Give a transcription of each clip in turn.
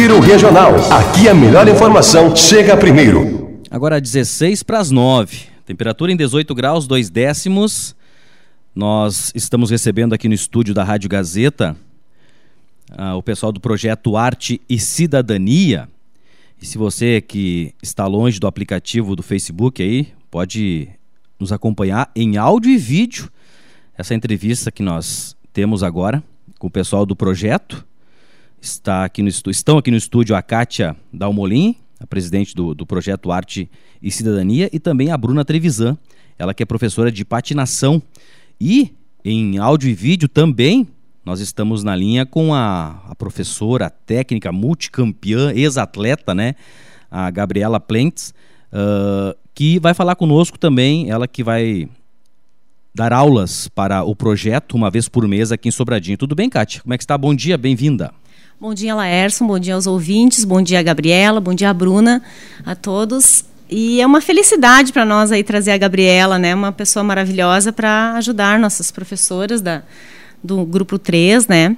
Giro Regional. Aqui a melhor informação chega primeiro. Agora 16 para as 9. Temperatura em 18 graus, 2 décimos. Nós estamos recebendo aqui no estúdio da Rádio Gazeta ah, o pessoal do projeto Arte e Cidadania. E se você que está longe do aplicativo do Facebook aí, pode nos acompanhar em áudio e vídeo essa entrevista que nós temos agora com o pessoal do projeto. Está aqui no, estão aqui no estúdio a Kátia Dalmolin, a presidente do, do projeto Arte e Cidadania, e também a Bruna Trevisan, ela que é professora de patinação. E em áudio e vídeo também nós estamos na linha com a, a professora técnica multicampeã, ex-atleta, né? A Gabriela Plentes, uh, que vai falar conosco também, ela que vai dar aulas para o projeto uma vez por mês aqui em Sobradinho. Tudo bem, Kátia? Como é que está? Bom dia, bem-vinda. Bom dia, Laércio, bom dia aos ouvintes, bom dia, Gabriela, bom dia, Bruna, a todos. E é uma felicidade para nós aí trazer a Gabriela, né? Uma pessoa maravilhosa para ajudar nossas professoras da, do grupo 3, né?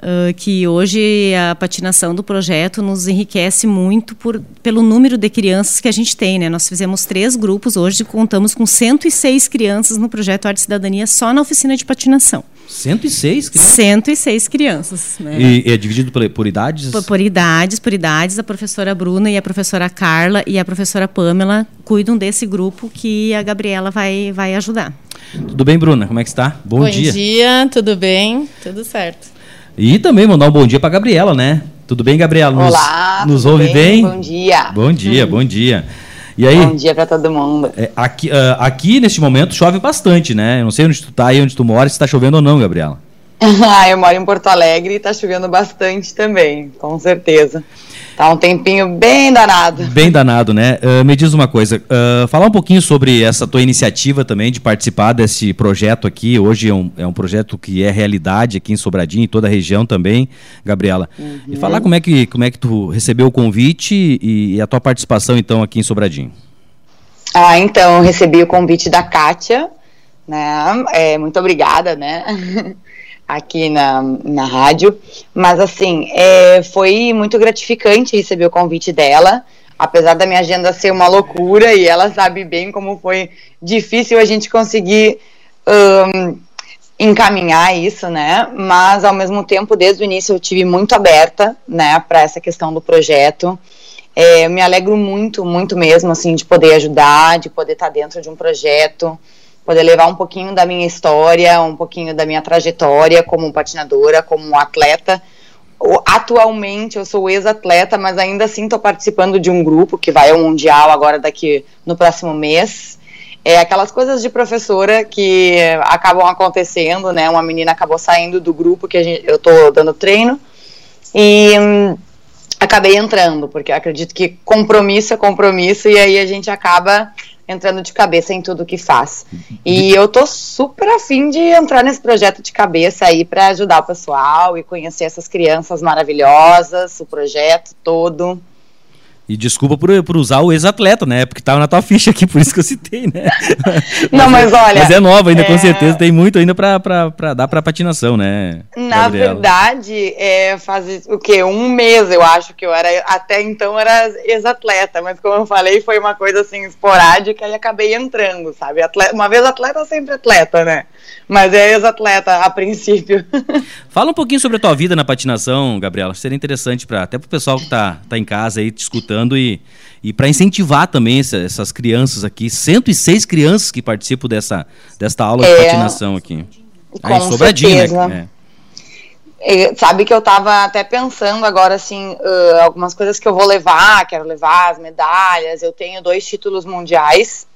Uh, que hoje a patinação do projeto nos enriquece muito por, pelo número de crianças que a gente tem. Né? Nós fizemos três grupos, hoje contamos com 106 crianças no projeto Arte e Cidadania só na oficina de patinação. 106 crianças? 106 crianças. Né? E é dividido por, por idades? Por, por, idades, por idades. A professora Bruna e a professora Carla e a professora Pamela cuidam desse grupo que a Gabriela vai, vai ajudar. Tudo bem, Bruna? Como é que está? Bom, bom dia. Bom dia, tudo bem? Tudo certo. E também mandar um bom dia para Gabriela, né? Tudo bem, Gabriela? Nos, Olá. Nos ouve bem? bem? Bom dia. Bom dia, bom dia. E aí? Bom dia para todo mundo. É, aqui, uh, aqui, neste momento, chove bastante, né? Eu não sei onde tu tá aí, onde tu mora, se está chovendo ou não, Gabriela. ah, eu moro em Porto Alegre e está chovendo bastante também, com certeza. Tá um tempinho bem danado. Bem danado, né? Uh, me diz uma coisa, uh, falar um pouquinho sobre essa tua iniciativa também de participar desse projeto aqui. Hoje é um, é um projeto que é realidade aqui em Sobradinho, em toda a região também, Gabriela. Uhum. E falar como é, que, como é que tu recebeu o convite e, e a tua participação então aqui em Sobradinho. Ah, então, recebi o convite da Kátia, né? É, muito obrigada, né? aqui na, na rádio, mas assim, é, foi muito gratificante receber o convite dela, apesar da minha agenda ser uma loucura e ela sabe bem como foi difícil a gente conseguir um, encaminhar isso, né? Mas ao mesmo tempo, desde o início, eu tive muito aberta, né, para essa questão do projeto. É, eu me alegro muito, muito mesmo, assim, de poder ajudar, de poder estar dentro de um projeto poder levar um pouquinho da minha história, um pouquinho da minha trajetória como patinadora, como atleta. Atualmente eu sou ex-atleta, mas ainda assim estou participando de um grupo que vai ao Mundial agora daqui no próximo mês. É aquelas coisas de professora que acabam acontecendo, né? Uma menina acabou saindo do grupo que gente, eu estou dando treino e hum, acabei entrando, porque acredito que compromisso é compromisso e aí a gente acaba entrando de cabeça em tudo que faz. E eu tô super afim de entrar nesse projeto de cabeça aí para ajudar o pessoal e conhecer essas crianças maravilhosas, o projeto todo. E desculpa por, por usar o ex-atleta, né? Porque tava na tua ficha aqui, por isso que eu citei, né? Não, mas, olha. Mas é nova ainda, é... com certeza. Tem muito ainda pra dar pra patinação, né? Na Gabriela? verdade, é, faz o quê? Um mês, eu acho que eu era. Até então era ex-atleta, mas como eu falei, foi uma coisa assim esporádica e acabei entrando, sabe? Atleta, uma vez atleta, sempre atleta, né? Mas é ex-atleta a princípio. Fala um pouquinho sobre a tua vida na patinação, Gabriela. Seria interessante para até para o pessoal que está tá em casa aí te escutando e, e para incentivar também essa, essas crianças aqui. 106 crianças que participam dessa, dessa aula é, de patinação aqui. Com aí, Sobradinho, né? É. Sabe que eu estava até pensando agora, assim, uh, algumas coisas que eu vou levar, quero levar as medalhas. Eu tenho dois títulos mundiais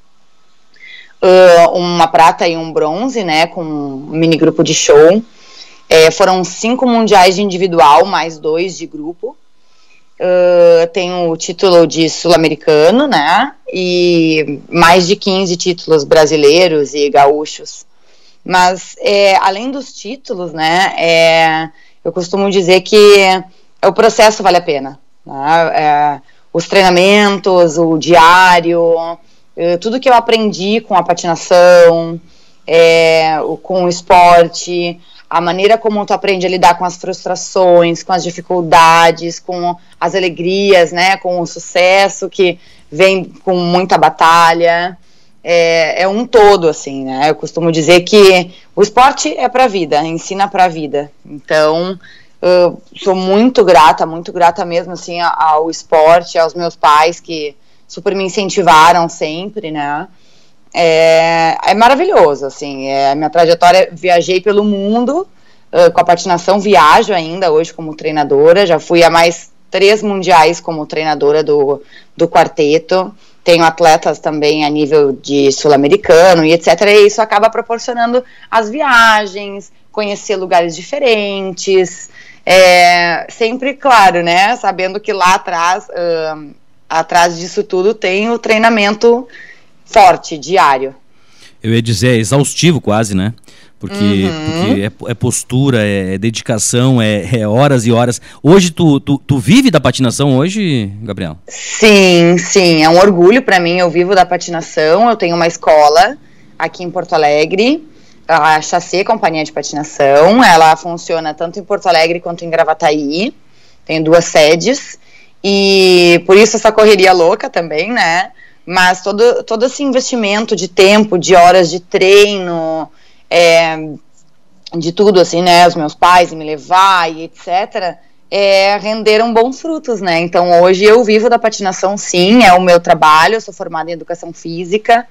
uh, uma prata e um bronze, né, com um mini grupo de show. É, foram cinco mundiais de individual, mais dois de grupo. Uh, tenho o título de sul-americano, né, e mais de 15 títulos brasileiros e gaúchos. Mas, é, além dos títulos, né, é, eu costumo dizer que o processo vale a pena. Né, é, os treinamentos, o diário, eh, tudo que eu aprendi com a patinação, é, com o esporte, a maneira como tu aprende a lidar com as frustrações, com as dificuldades, com as alegrias, né, com o sucesso que vem com muita batalha. É, é um todo, assim, né? Eu costumo dizer que o esporte é para a vida, ensina para a vida. Então, eu sou muito grata, muito grata mesmo, assim, ao esporte, aos meus pais que super me incentivaram sempre, né? É, é maravilhoso, assim, é, a minha trajetória, viajei pelo mundo uh, com a patinação, viajo ainda hoje como treinadora, já fui a mais três mundiais como treinadora do, do quarteto, tenho atletas também a nível de sul-americano e etc, e isso acaba proporcionando as viagens, conhecer lugares diferentes, é, sempre, claro, né, sabendo que lá atrás, uh, atrás disso tudo tem o treinamento forte, diário. Eu ia dizer, é exaustivo quase, né? Porque, uhum. porque é, é, postura, é, é dedicação, é, é, horas e horas. Hoje, tu, tu, tu, vive da patinação hoje, Gabriel? Sim, sim. É um orgulho para mim. Eu vivo da patinação. Eu tenho uma escola aqui em Porto Alegre, a Chassé Companhia de Patinação. Ela funciona tanto em Porto Alegre quanto em Gravataí. Tem duas sedes. E por isso essa correria louca também, né? Mas todo, todo esse investimento de tempo, de horas de treino, é, de tudo, assim, né? Os meus pais me levar e etc. É, renderam bons frutos, né? Então hoje eu vivo da patinação, sim, é o meu trabalho. Eu sou formada em educação física.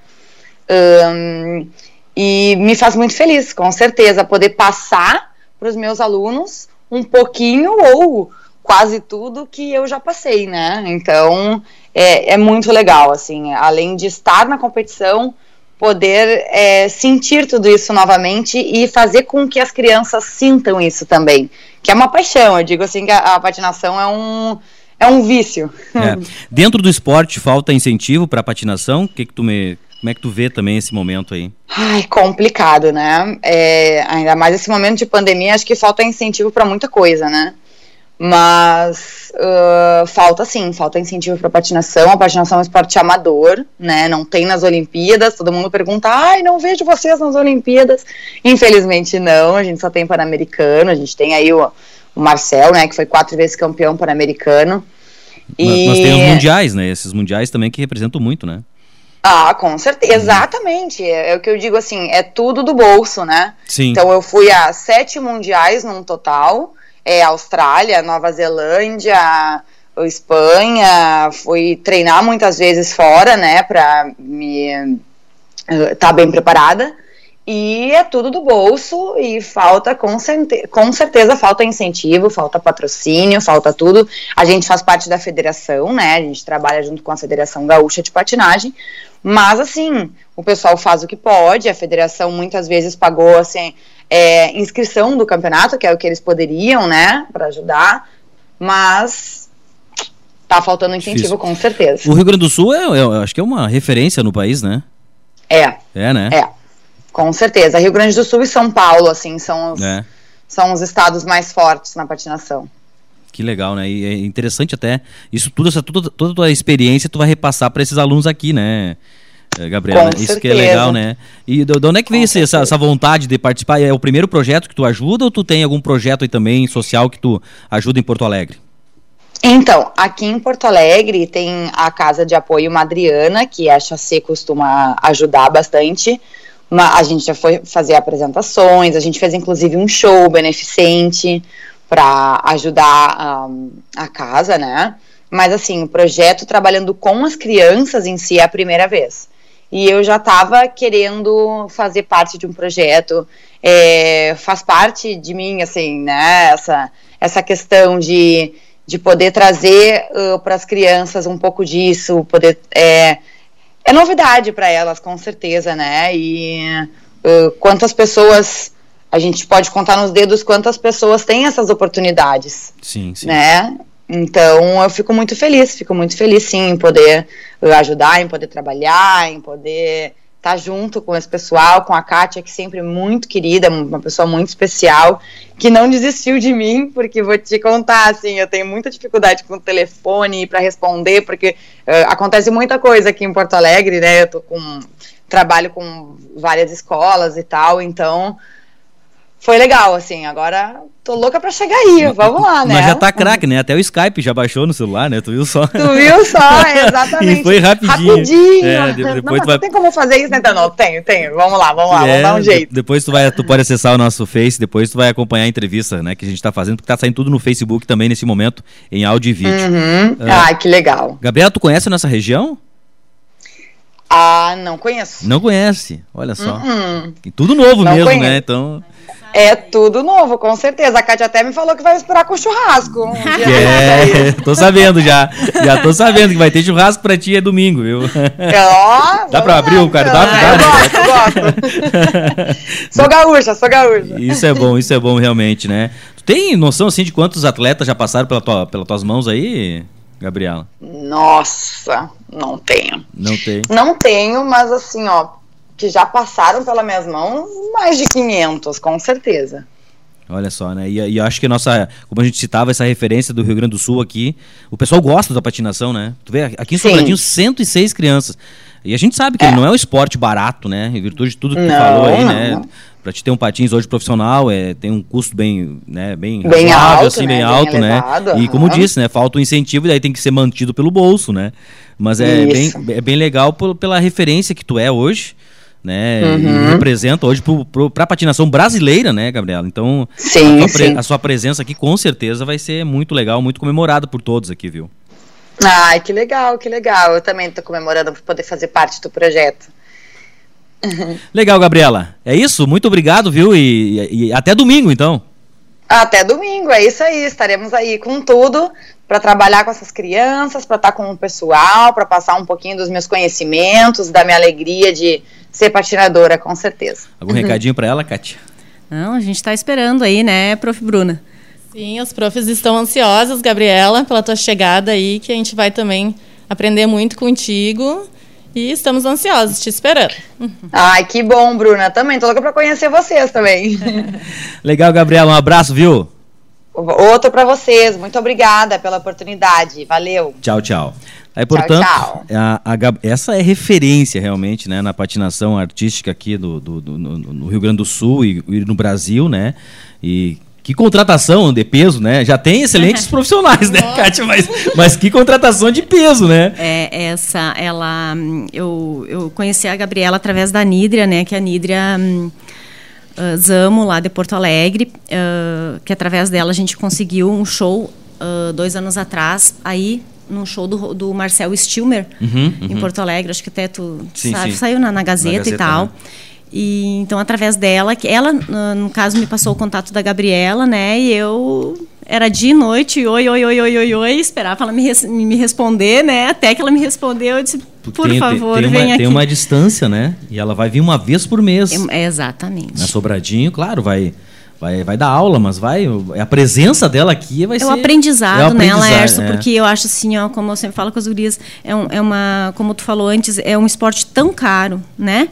E me faz muito feliz, com certeza, poder passar para os meus alunos um pouquinho ou quase tudo que eu já passei, né? Então é, é muito legal, assim, além de estar na competição, poder é, sentir tudo isso novamente e fazer com que as crianças sintam isso também, que é uma paixão. Eu digo assim que a, a patinação é um é um vício. É. Dentro do esporte falta incentivo para patinação? Que que tu me como é que tu vê também esse momento aí? Ai, complicado, né? É, ainda mais esse momento de pandemia, acho que falta incentivo para muita coisa, né? Mas uh, falta sim, falta incentivo para patinação. A patinação é um esporte amador, né? Não tem nas Olimpíadas. Todo mundo pergunta: ai, não vejo vocês nas Olimpíadas. Infelizmente, não. A gente só tem Pan-Americano. A gente tem aí o, o Marcel, né? Que foi quatro vezes campeão Pan-Americano. E... Mas, mas tem os mundiais, né? Esses mundiais também que representam muito, né? Ah, com certeza, uhum. exatamente. É, é, o que eu digo assim, é tudo do bolso, né? Sim. Então eu fui a sete mundiais num total é, Austrália, Nova Zelândia, Espanha, fui treinar muitas vezes fora, né, para me estar tá bem preparada. E é tudo do bolso e falta, com, com certeza, falta incentivo, falta patrocínio, falta tudo. A gente faz parte da federação, né? A gente trabalha junto com a Federação Gaúcha de Patinagem. Mas, assim, o pessoal faz o que pode. A federação muitas vezes pagou, assim, é, inscrição do campeonato, que é o que eles poderiam, né, para ajudar, mas tá faltando incentivo Difícil. com certeza. O Rio Grande do Sul, é, é, acho que é uma referência no país, né? É. É, né? É, com certeza. Rio Grande do Sul e São Paulo, assim, são os, é. são os estados mais fortes na patinação. Que legal, né? E é interessante até isso tudo, essa toda, toda a tua experiência tu vai repassar para esses alunos aqui, né? É, Gabriela. Com Isso certeza. que é legal, né? E de, onde é que veio essa, essa, vontade de participar? É o primeiro projeto que tu ajuda ou tu tem algum projeto aí também social que tu ajuda em Porto Alegre? Então, aqui em Porto Alegre tem a Casa de Apoio Madriana, que a Chacê costuma ajudar bastante. Uma, a gente já foi fazer apresentações, a gente fez inclusive um show beneficente para ajudar um, a casa, né? Mas assim, o projeto trabalhando com as crianças em si é a primeira vez e eu já estava querendo fazer parte de um projeto. É, faz parte de mim, assim, né? Essa, essa questão de, de poder trazer uh, para as crianças um pouco disso, poder. É, é novidade para elas, com certeza, né? E uh, quantas pessoas. A gente pode contar nos dedos quantas pessoas têm essas oportunidades. Sim, sim. Né? Então eu fico muito feliz, fico muito feliz sim em poder ajudar, em poder trabalhar, em poder estar tá junto com esse pessoal, com a Kátia, que sempre é muito querida, uma pessoa muito especial, que não desistiu de mim, porque vou te contar, assim, eu tenho muita dificuldade com o telefone para responder, porque uh, acontece muita coisa aqui em Porto Alegre, né? Eu tô com trabalho com várias escolas e tal, então foi legal, assim. Agora tô louca pra chegar aí, vamos lá, né? Mas já tá craque, né? Até o Skype já baixou no celular, né? Tu viu só? Tu viu só, exatamente. e foi rapidinho. Rapidinho. É, depois não, tu vai... tem como fazer isso, né? Então, não, tenho, tenho. Vamos lá, vamos lá, É, vamos dar um jeito. Depois tu, vai, tu pode acessar o nosso Face, depois tu vai acompanhar a entrevista, né? Que a gente tá fazendo, porque tá saindo tudo no Facebook também nesse momento, em áudio e vídeo. Uhum. É. Ai, que legal. Gabriela, tu conhece a nossa região? Ah, não conheço. Não conhece, olha só. Uhum. Tudo novo Não mesmo, conheço. né? Então. É tudo novo, com certeza. A Kátia até me falou que vai esperar com churrasco. Um É, tô sabendo já. Já tô sabendo que vai ter churrasco pra ti é domingo, viu? Ó, Dá pra abrir lá, o cardápio? então. Dá, né? Eu gosto, gosto. sou gaúcha, sou gaúcha. Isso é bom, isso é bom realmente, né? Tu tem noção assim de quantos atletas já passaram pela tua, pelas tuas mãos aí, Gabriela? Nossa, não tenho. Não tem. Não tenho, mas assim, ó, que já passaram pelas minhas mãos, mais de 500, com certeza. Olha só, né? E, e acho que nossa, como a gente citava essa referência do Rio Grande do Sul aqui, o pessoal gosta da patinação, né? Tu vê, aqui em Sim. Sobradinho, 106 crianças. E a gente sabe que ele não é um esporte barato, né? Em virtude de tudo que tu Não, falou aí, não. né? Pra te ter um patins hoje profissional, é, tem um custo bem, né, bem, Bem alto, assim, né? bem Bem alto, né? elevado, E como disse, né, falta o incentivo e daí tem que ser mantido pelo bolso, né? Mas é bem, é bem legal pela referência que tu é hoje, né? E Uhum. representa hoje pro, pra patinação brasileira, né, Gabriela? Então, Sim, a sua, a sua presença aqui com certeza vai ser muito legal, muito comemorada por todos aqui, viu? Ai, que legal, que legal. Eu também tô comemorando por poder fazer parte do projeto. Legal, Gabriela. É isso? Muito obrigado, viu? E, e- e até domingo, então. Até domingo, é isso aí. Estaremos aí com tudo para trabalhar com essas crianças, para estar com o pessoal, para passar um pouquinho dos meus conhecimentos, da minha alegria de ser patinadora, com certeza. Algum recadinho pra ela, Kátia? Não, a gente está esperando aí, né, prof. Bruna? Sim, os profs estão ansiosos, Gabriela, pela tua chegada aí, que a gente vai também aprender muito contigo. E estamos ansiosos, te esperando. Ai, que bom, Bruna. Também tô louca para conhecer vocês também. Legal, Gabriela. Um abraço, viu? Outro para vocês. Muito obrigada pela oportunidade. Valeu. Tchau, tchau. Aí, portanto, tchau. a- a Gab- essa é referência realmente, né, na patinação artística aqui do, do- do- no, no Rio Grande do Sul e, e no Brasil, né? E que contratação de peso, né? Já tem excelentes profissionais, né, Kátia? Mas, mas que contratação de peso, né? É, essa, ela, eu, eu conheci a Gabriela através da Nídria, né, que a Nídria hum, ah, Zamo, lá de Porto Alegre, ah, que através dela a gente conseguiu um show ah, dois anos atrás, aí num show do, do Marcel Stilmer, Uhum, em Porto Alegre, acho que até tu Sim, sabe, sim. saiu na, na Gazeta, Gazeta, e tal. né? E então através dela, que ela no caso me passou o contato da Gabriela, né? E eu era dia e noite, oi, oi, oi, oi, oi, oi, esperava ela me, me responder, né? Até que ela me respondeu, eu disse, por tem, favor, tem, tem uma, aqui. Tem uma distância, né? E ela vai vir uma vez por mês. É, exatamente. Na Sobradinho, claro, vai, vai, vai dar aula, mas vai. A presença dela aqui vai É ser. o aprendizado, é o né, aprendizado, Laércio? é. Porque eu acho assim, ó, como eu sempre falo com as gurias, é, um- é uma, como tu falou antes, é um esporte tão caro, né?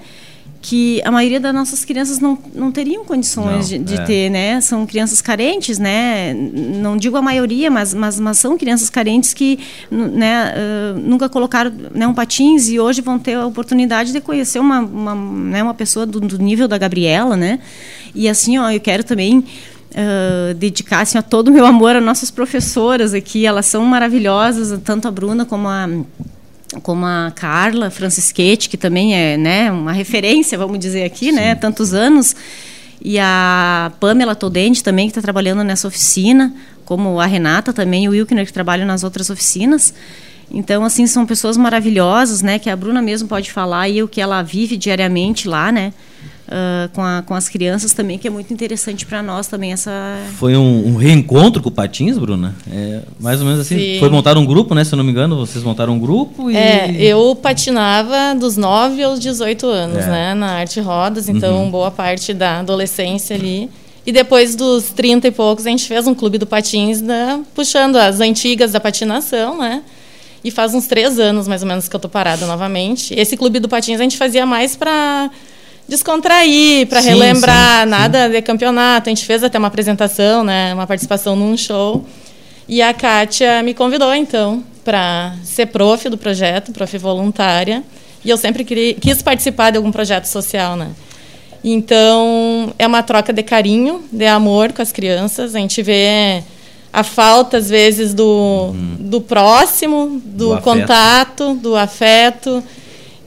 Que a maioria das nossas crianças não, não teriam condições Não, de, de é. ter, né? São crianças carentes, né? Não digo a maioria, mas, mas, mas são crianças carentes que né, ah, nunca colocaram né, um patins e hoje vão ter a oportunidade de conhecer uma, uma, né, uma pessoa do, do nível da Gabriela, né? E assim, ó, eu quero também ah, dedicar assim, a todo o meu amor às nossas professoras aqui. Elas são maravilhosas, tanto a Bruna como a como a Carla Francisquete, que também é né, uma referência, vamos dizer aqui, né, tantos anos, e a Pamela Todente também, que está trabalhando nessa oficina, como a Renata também, o Wilkner, que trabalham nas outras oficinas. Então, assim, são pessoas maravilhosas, né, que a Bruna mesmo pode falar, e o que ela vive diariamente lá, né, ah, com, a, com as crianças também, que é muito interessante para nós também, essa... Foi um, um reencontro com o Patins, Bruna? É, mais ou menos assim. Sim. Foi montar um grupo, né? Se eu não me engano, vocês montaram um grupo e. É, eu patinava dos 9 aos 18 anos, É. né, na arte rodas, então boa parte da adolescência ali. E depois dos 30 e poucos, a gente fez um clube do patins, né, puxando as antigas da patinação, né? E faz uns três anos, mais ou menos, que eu tô parada novamente. Esse clube do patins a gente fazia mais para descontrair, para relembrar, sim, nada de campeonato. A gente fez até uma apresentação, né, uma participação num show. E a Kátia me convidou, então, para ser prof do projeto, prof voluntária. E eu sempre queria, quis participar de algum projeto social, né? Então, é uma troca de carinho, de amor com as crianças. A gente vê a falta, às vezes, do, uhum. do próximo, do, do contato, do afeto.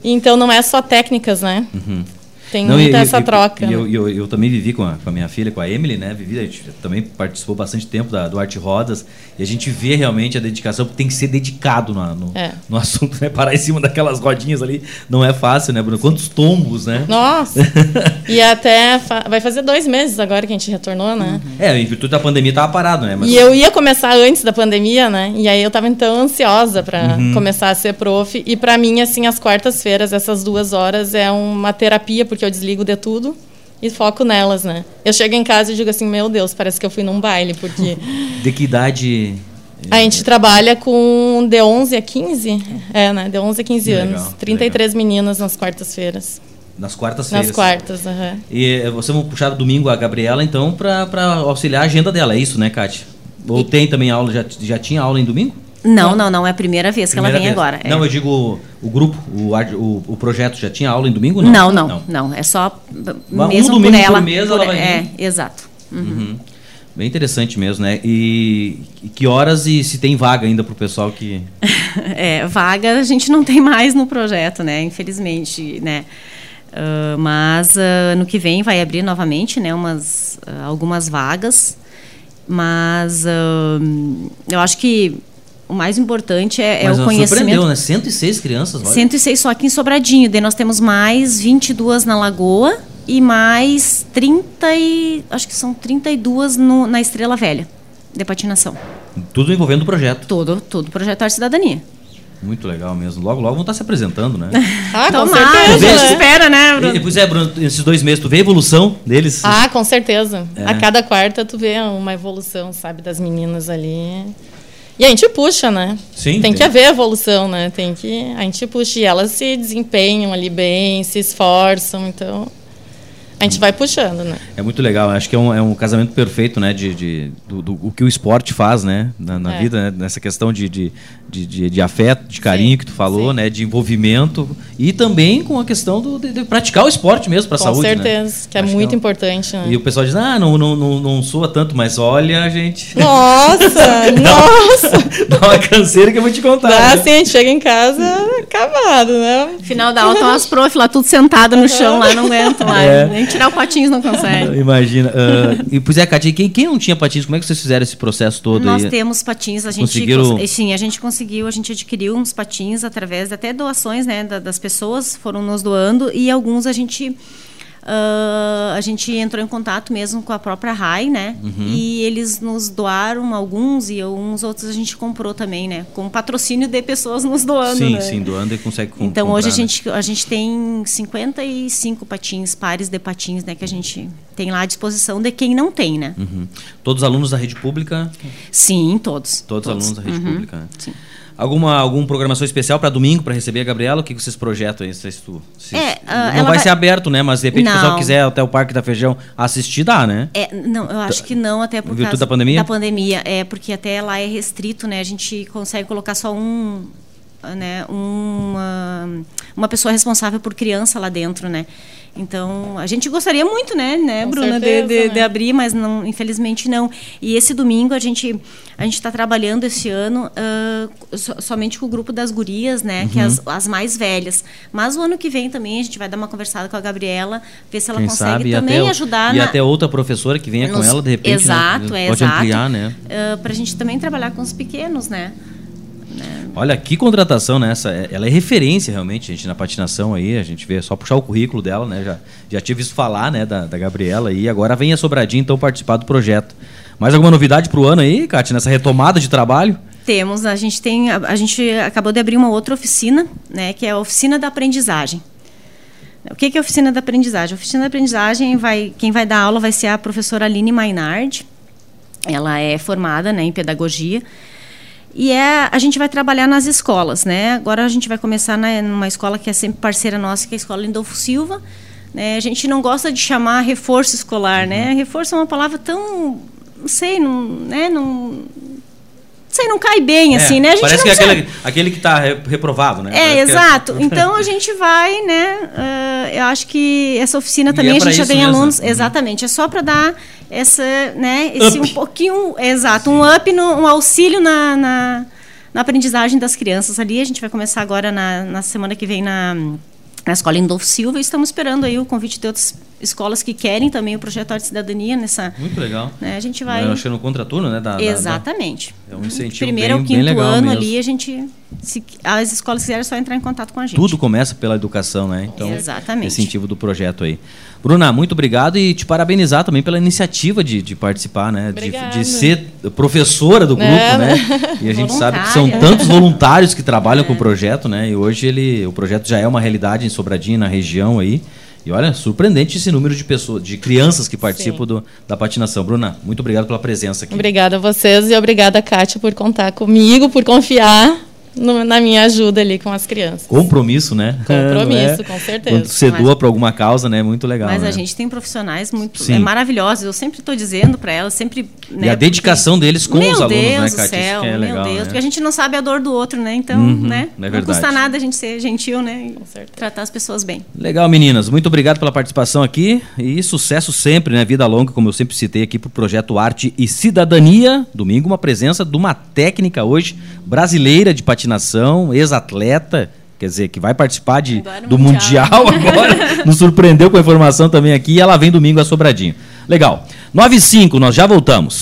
Então, não é só técnicas, né? Uhum. Tem Não, muita essa troca. E eu, eu, eu, também vivi com a, com a, minha filha, com a Emily, né? Vivi, a gente também participou bastante tempo da, do Arte Rodas. E a gente vê realmente a dedicação, porque tem que ser dedicado no, no, é. no assunto, né? Parar em cima daquelas rodinhas ali não é fácil, né, Bruno? Quantos tombos, né? Nossa! e até fa vai fazer dois meses agora que a gente retornou, né? Uhum. É, em virtude da pandemia tava parado, né? Mas... E eu ia começar antes da pandemia, né? E aí eu tava então ansiosa para uhum. começar a ser prof. E para mim, assim, as quartas-feiras, essas duas horas, é uma terapia, porque eu desligo de tudo e foco nelas, né? Eu chego em casa e digo assim, meu Deus, parece que eu fui num baile, porque... de que idade... A gente trabalha com de 11 a 15, é, né? De 11 a 15 anos. Legal, 33 legal. meninas nas quartas-feiras. Nas quartas-feiras. Nas quartas, uhum. E eh, você vai puxar domingo a Gabriela, então, para auxiliar a agenda dela, é isso, né, Kátia? Ou e... tem também aula, já, já tinha aula em domingo? Não, não, não, é a primeira vez que primeira ela vem vez. agora. É. Não, eu digo o grupo, o, o, o, projeto já tinha aula em domingo? Não, não, não, não, não é só um mesmo domingo por ela. Por mês por, ela vai É, exato. Uhum. Uhum. Bem interessante mesmo, né? E, e, que horas e se tem vaga ainda para o pessoal que... é, vaga a gente não tem mais no projeto, né? Infelizmente, né? Uh, mas uh, no que vem vai abrir novamente, né? Umas, uh, algumas vagas. Mas eu acho que o mais importante é, é o conhecimento. Surpreendeu, né? 106 crianças, olha. 106 só aqui em Sobradinho. Daí nós temos mais 22 na Lagoa e mais 30 e acho que são 32 no, na Estrela Velha de patinação. Tudo envolvendo o projeto. Tudo, tudo projeto Arte Cidadania. Muito legal mesmo. Logo, logo vão estar se apresentando, né? ah, com certeza. Vê, né? espera, né, Bruno? E, pois é, Bruno, esses dois meses, tu vê a evolução deles? Ah, com certeza. É. A cada quarta tu vê uma evolução, sabe, das meninas ali. E a gente puxa, né? Sim. Tem, tem, que haver evolução, né? Tem que a gente puxa e elas se desempenham ali bem, se esforçam, então a gente vai puxando, né? É muito legal. Acho que é um, é um casamento perfeito, né? De, de do, do, o que o esporte faz, né? Na, na é. vida, né? nessa questão de, de, de, de, de afeto, de carinho sim, que tu falou, sim. né? De envolvimento e também com a questão do, de, de praticar o esporte mesmo para a saúde. Com né? certeza, né? que é Acho muito que é um... importante. Né? E o pessoal diz, ah, não, não, não, não soa tanto, mas olha, gente. Nossa, nossa! Dá uma canseira que eu vou te contar. Dá, né? sim, a gente chega em casa acabado, né? Final da aula, estão as prof lá tudo sentado no chão lá, não aguentam mais. É. Nem tirar o patins não consegue. Imagina. Uh, e, pois é, Katia, quem, quem não tinha patins, como é que vocês fizeram esse processo todo? Nós aí? temos patins, a gente Conseguiram... Cons sim, a gente conseguiu, a gente adquiriu uns patins através até doações, né, das pessoas foram nos doando e alguns a gente Uh, a gente entrou em contato mesmo com a própria RAI, né? Uhum. E eles nos doaram alguns e alguns outros a gente comprou também, né? Com patrocínio de pessoas nos doando. Sim, né? sim, doando e consegue comprar. Então hoje a né? gente, a gente tem 55 patins, pares de patins, né? Que a gente tem lá à disposição de quem não tem, né? Uhum. Todos alunos da rede pública? Sim, todos. Todos, todos. alunos da rede uhum. pública, né? Sim. Alguma, alguma programação especial para domingo, para receber a Gabriela? O que, vocês projetam aí? Se, se, se, é, uh, não vai, vai, ser aberto, né? Mas de repente não. o pessoal quiser até o Parque da Feijão assistir, dá, né? É, não, eu acho que não, até por causa da pandemia? Da pandemia, é, porque até lá é restrito, né? A gente consegue colocar só um, né, uma, uma pessoa responsável por criança lá dentro, né? Então, a gente gostaria muito, né, né Bruna, certeza, de, de, né? de, abrir, mas não, infelizmente não. E esse domingo a gente a gente está trabalhando esse ano uh, so, somente com o grupo das gurias, né, uhum. que é as, as mais velhas. Mas o ano que vem também a gente vai dar uma conversada com a Gabriela, ver se ela Quem consegue sabe, também até, ajudar. E na... até outra professora que venha Nos, com ela, de repente, né? exato, né? é, pode exato. ampliar, né? Uh, Para a gente também trabalhar com os pequenos, né? Olha, que contratação nessa. Né? Ela é referência realmente, gente, na patinação aí. A gente vê só puxar o currículo dela, né? Já, já tinha visto falar, né, da, da Gabriela e agora vem a Sobradinho então participar do projeto. Mais alguma novidade para o ano aí, Kátia, nessa retomada de trabalho? Temos, a gente tem, a, a, gente acabou de abrir uma outra oficina, né, que é a oficina da aprendizagem. O que, é a oficina da aprendizagem? A oficina da aprendizagem vai, quem vai dar aula vai ser a professora Aline Mainard. Ela é formada, né, em pedagogia e é, a gente vai trabalhar nas escolas, né? Agora a gente vai começar na, numa escola que é sempre parceira nossa, que é a Escola Lindolfo Silva. Né? A gente não gosta de chamar reforço escolar, né? Reforço é uma palavra tão, não sei, não, né? Não, sei, não cai bem, É, assim, né? A parece que é aquele, aquele que está reprovado, né? É, Parece que exato. Então a gente vai, né? ah, eu acho que essa oficina E também é a gente já tem mesmo, alunos. Exatamente. É só para dar essa, né? Esse Up. um pouquinho, exato, um up, no, um auxílio na, na, na aprendizagem das crianças ali. A gente vai começar agora na, na semana que vem na, na escola Indolfo Silva. E estamos esperando aí o convite de outras escolas que querem também o projeto Arte e Cidadania nessa. Muito legal. Né, a gente vai. Eu achei no contraturno, né? da- da- da- Exatamente. É um incentivo Primeiro ao bem- quinto bem legal ano mesmo. ali, a gente. Se, as escolas quiserem é só entrar em contato com a gente. Tudo começa pela educação, né? Então, Exatamente. esse incentivo do projeto aí. Bruna, muito obrigado e te parabenizar também pela iniciativa de, de participar, né? De, Obrigada. de ser professora do grupo, É, né? E a gente sabe que são tantos voluntários que trabalham É. com o projeto, né? E hoje ele, o projeto já é uma realidade em Sobradinho, na região aí. E olha, surpreendente esse número de pessoas, de crianças que participam do- da patinação. Bruna, muito obrigado pela presença aqui. Obrigada a vocês e obrigada, Kátia, por contar comigo, por confiar no- na minha ajuda ali com as crianças. Compromisso, né? Compromisso, Não com certeza. Quando você doa para alguma causa, né? Muito legal. Mas né? a gente tem profissionais muito Sim. é, maravilhosos. Eu sempre estou dizendo para elas, sempre. E né, a dedicação porque- deles com meu os alunos, Deus né, do Kátia? Isso céu, que é legal, meu Deus, né? porque a gente não sabe a dor do outro, né? Então, Uhum, né? é não custa nada a gente ser gentil, né? E tratar as pessoas bem. Legal, meninas. Muito obrigado pela participação aqui e sucesso sempre, né? Vida longa, como eu sempre citei aqui pro projeto Arte e Cidadania. Domingo, uma presença de uma técnica hoje brasileira de patinação, ex-atleta, quer dizer, que vai participar de, Agora do Mundial. Mundial agora. Nos surpreendeu com a informação também aqui e ela vem domingo a Sobradinho. Legal. 9 e 5, nós já voltamos.